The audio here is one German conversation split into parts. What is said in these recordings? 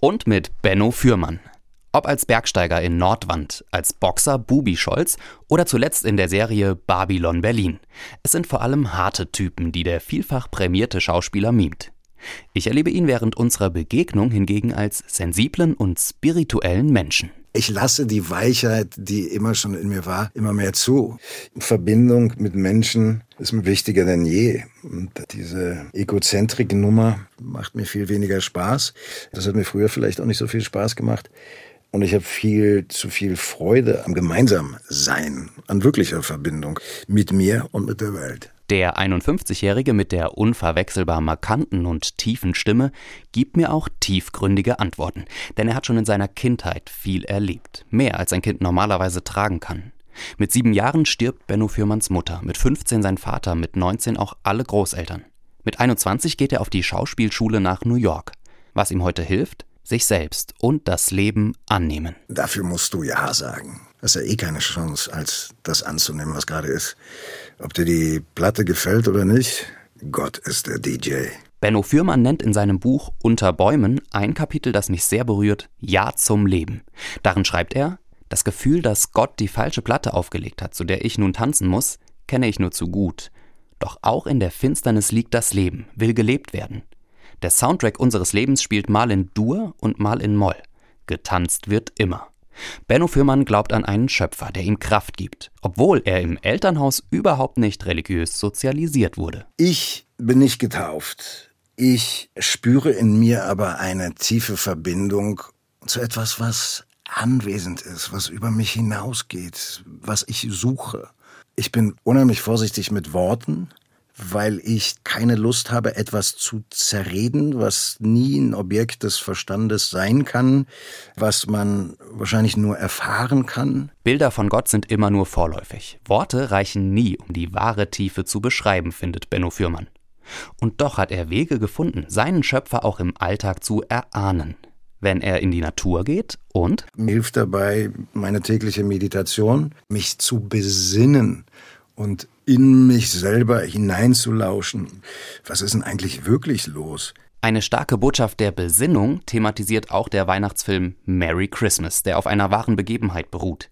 Und mit Benno Fürmann. Ob als Bergsteiger in Nordwand, als Boxer Bubi Scholz oder zuletzt in der Serie Babylon Berlin. Es sind vor allem harte Typen, die der vielfach prämierte Schauspieler mimt. Ich erlebe ihn während unserer Begegnung hingegen als sensiblen und spirituellen Menschen. Ich lasse die Weichheit, die immer schon in mir war, immer mehr zu. Verbindung mit Menschen ist mir wichtiger denn je. Und diese Egozentrik-Nummer macht mir viel weniger Spaß. Das hat mir früher vielleicht auch nicht so viel Spaß gemacht. Und ich habe viel zu viel Freude am Gemeinsamsein, an wirklicher Verbindung mit mir und mit der Welt. Der 51-Jährige mit der unverwechselbar markanten und tiefen Stimme gibt mir auch tiefgründige Antworten, denn er hat schon in seiner Kindheit viel erlebt, mehr als ein Kind normalerweise tragen kann. Mit sieben Jahren stirbt Benno Fürmanns Mutter, mit 15 sein Vater, mit 19 auch alle Großeltern. Mit 21 geht er auf die Schauspielschule nach New York. Was ihm heute hilft? Sich selbst und das Leben annehmen. Dafür musst du Ja sagen. Das ist ja eh keine Chance, als das anzunehmen, was gerade ist. Ob dir die Platte gefällt oder nicht, Gott ist der DJ. Benno Fürmann nennt in seinem Buch Unter Bäumen ein Kapitel, das mich sehr berührt, Ja zum Leben. Darin schreibt er, das Gefühl, dass Gott die falsche Platte aufgelegt hat, zu der ich nun tanzen muss, kenne ich nur zu gut. Doch auch in der Finsternis liegt das Leben, will gelebt werden. Der Soundtrack unseres Lebens spielt mal in Dur und mal in Moll. Getanzt wird immer. Benno Fürmann glaubt an einen Schöpfer, der ihm Kraft gibt, obwohl er im Elternhaus überhaupt nicht religiös sozialisiert wurde. Ich bin nicht getauft. Ich spüre in mir aber eine tiefe Verbindung zu etwas, was anwesend ist, was über mich hinausgeht, was ich suche. Ich bin unheimlich vorsichtig mit Worten, weil ich keine Lust habe, etwas zu zerreden, was nie ein Objekt des Verstandes sein kann, was man wahrscheinlich nur erfahren kann. Bilder von Gott sind immer nur vorläufig. Worte reichen nie, um die wahre Tiefe zu beschreiben, findet Benno Fürmann. Und doch hat er Wege gefunden, seinen Schöpfer auch im Alltag zu erahnen. Wenn er in die Natur geht und mir hilft dabei meine tägliche Meditation, mich zu besinnen und in mich selber hineinzulauschen. Was ist denn eigentlich wirklich los? Eine starke Botschaft der Besinnung thematisiert auch der Weihnachtsfilm Merry Christmas, der auf einer wahren Begebenheit beruht.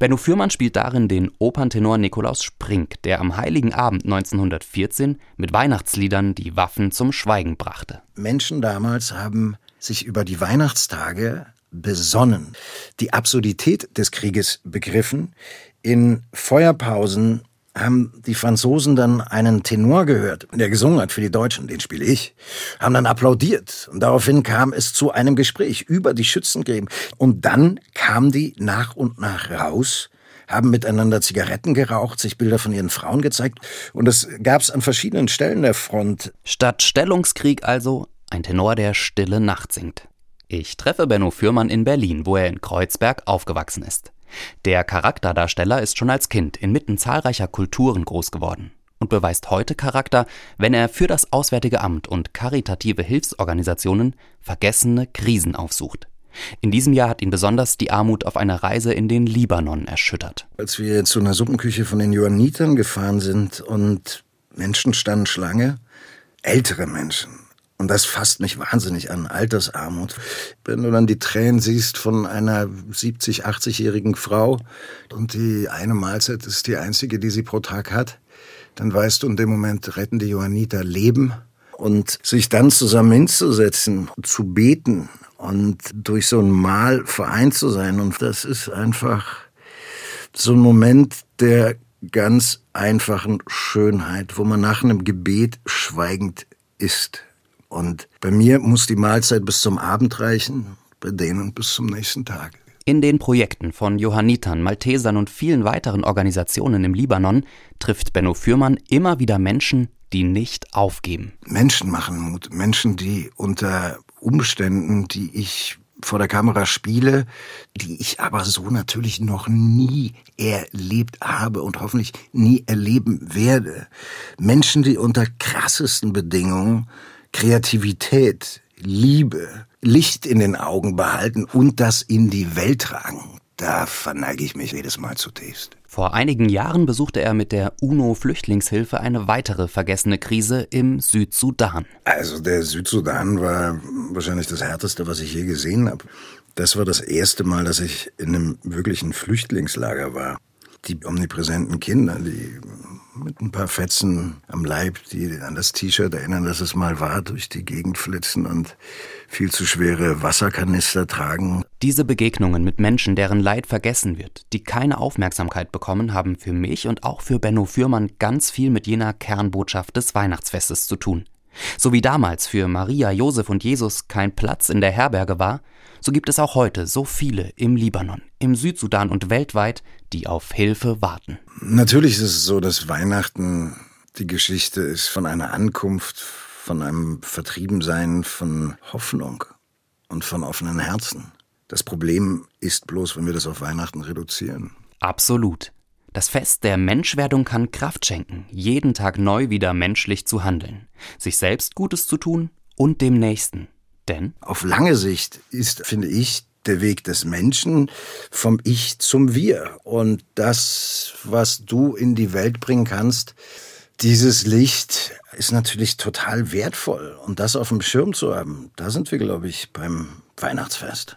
Benno Fürmann spielt darin den Operntenor Nikolaus Sprink, der am heiligen Abend 1914 mit Weihnachtsliedern die Waffen zum Schweigen brachte. Menschen damals haben sich über die Weihnachtstage besonnen, die Absurdität des Krieges begriffen, in Feuerpausen haben die Franzosen dann einen Tenor gehört, der gesungen hat für die Deutschen, den spiele ich, haben dann applaudiert und daraufhin kam es zu einem Gespräch über die Schützengräben und dann kamen die nach und nach raus, haben miteinander Zigaretten geraucht, sich Bilder von ihren Frauen gezeigt und das gab es an verschiedenen Stellen der Front. Statt Stellungskrieg also ein Tenor, der stille Nacht singt. Ich treffe Benno Fürmann in Berlin, wo er in Kreuzberg aufgewachsen ist. Der Charakterdarsteller ist schon als Kind inmitten zahlreicher Kulturen groß geworden und beweist heute Charakter, wenn er für das Auswärtige Amt und karitative Hilfsorganisationen vergessene Krisen aufsucht. In diesem Jahr hat ihn besonders die Armut auf einer Reise in den Libanon erschüttert. Als wir zu einer Suppenküche von den Johannitern gefahren sind und Menschen standen Schlange, ältere Menschen, und das fasst mich wahnsinnig an, Altersarmut. Wenn du dann die Tränen siehst von einer 70, 80-jährigen Frau und die eine Mahlzeit ist die einzige, die sie pro Tag hat, dann weißt du, in dem Moment retten die Johanniter Leben. Und sich dann zusammen hinzusetzen, zu beten und durch so ein Mahl vereint zu sein. Und das ist einfach so ein Moment der ganz einfachen Schönheit, wo man nach einem Gebet schweigend ist. Und bei mir muss die Mahlzeit bis zum Abend reichen, bei denen bis zum nächsten Tag. In den Projekten von Johannitern, Maltesern und vielen weiteren Organisationen im Libanon trifft Benno Fürmann immer wieder Menschen, die nicht aufgeben. Menschen machen Mut. Menschen, die unter Umständen, die ich vor der Kamera spiele, die ich aber so natürlich noch nie erlebt habe und hoffentlich nie erleben werde. Menschen, die unter krassesten Bedingungen Kreativität, Liebe, Licht in den Augen behalten und das in die Welt tragen, da verneige ich mich jedes Mal zutiefst. Vor einigen Jahren besuchte er mit der UNO-Flüchtlingshilfe eine weitere vergessene Krise im Südsudan. Also der Südsudan war wahrscheinlich das härteste, was ich je gesehen habe. Das war das erste Mal, dass ich in einem wirklichen Flüchtlingslager war. Die omnipräsenten Kinder, die mit ein paar Fetzen am Leib, die an das T-Shirt erinnern, dass es mal war, durch die Gegend flitzen und viel zu schwere Wasserkanister tragen. Diese Begegnungen mit Menschen, deren Leid vergessen wird, die keine Aufmerksamkeit bekommen, haben für mich und auch für Benno Fürmann ganz viel mit jener Kernbotschaft des Weihnachtsfestes zu tun. So wie damals für Maria, Josef und Jesus kein Platz in der Herberge war, so gibt es auch heute so viele im Libanon, im Südsudan und weltweit, die auf Hilfe warten. Natürlich ist es so, dass Weihnachten die Geschichte ist von einer Ankunft, von einem Vertriebensein, von Hoffnung und von offenen Herzen. Das Problem ist bloß, wenn wir das auf Weihnachten reduzieren. Absolut. Das Fest der Menschwerdung kann Kraft schenken, jeden Tag neu wieder menschlich zu handeln, sich selbst Gutes zu tun und dem Nächsten. Denn auf lange Sicht ist, finde ich, der Weg des Menschen vom Ich zum Wir. Und das, was du in die Welt bringen kannst, dieses Licht ist natürlich total wertvoll. Und das auf dem Schirm zu haben, da sind wir, glaube ich, beim Weihnachtsfest.